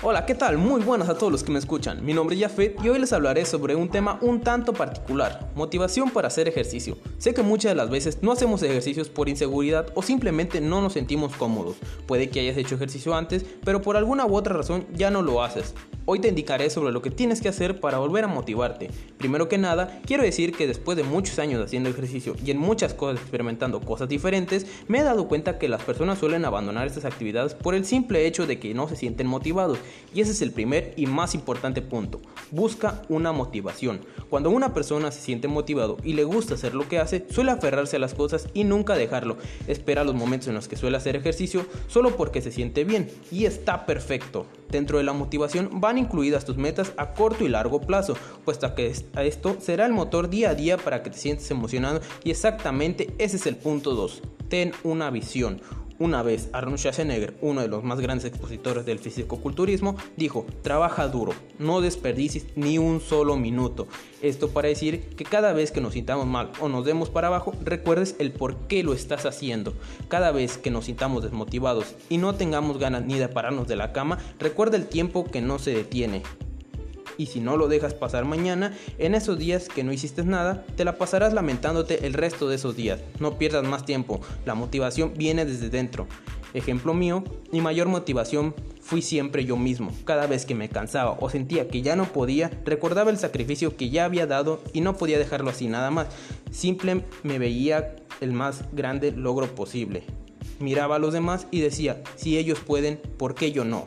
Hola, ¿qué tal? Muy buenas a todos los que me escuchan. Mi nombre es Jafet y hoy les hablaré sobre un tema un tanto particular, motivación para hacer ejercicio. Sé que muchas de las veces no hacemos ejercicios por inseguridad o simplemente no nos sentimos cómodos. Puede que hayas hecho ejercicio antes, pero por alguna u otra razón ya no lo haces. Hoy te indicaré sobre lo que tienes que hacer para volver a motivarte. Primero que nada, quiero decir que después de muchos años haciendo ejercicio y en muchas cosas experimentando cosas diferentes, me he dado cuenta que las personas suelen abandonar estas actividades por el simple hecho de que no se sienten motivados. Y ese es el primer y más importante punto. Busca una motivación. Cuando una persona se siente motivado y le gusta hacer lo que hace, suele aferrarse a las cosas y nunca dejarlo. Espera los momentos en los que suele hacer ejercicio solo porque se siente bien. Y está perfecto. Dentro de la motivación van incluidas tus metas a corto y largo plazo, puesto que esto será el motor día a día para que te sientes emocionado y exactamente ese es el punto 2. Ten una visión. Una vez Arnold Schwarzenegger, uno de los más grandes expositores del fisicoculturismo, dijo, trabaja duro, no desperdicies ni un solo minuto. Esto para decir que cada vez que nos sintamos mal o nos demos para abajo, recuerdes el por qué lo estás haciendo. Cada vez que nos sintamos desmotivados y no tengamos ganas ni de pararnos de la cama, recuerda el tiempo que no se detiene y si no lo dejas pasar mañana, en esos días que no hiciste nada, te la pasarás lamentándote el resto de esos días. No pierdas más tiempo, la motivación viene desde dentro. Ejemplo mío, mi mayor motivación fui siempre yo mismo. Cada vez que me cansaba o sentía que ya no podía, recordaba el sacrificio que ya había dado y no podía dejarlo así nada más. Simple me veía el más grande logro posible. Miraba a los demás y decía, si ellos pueden, ¿por qué yo no?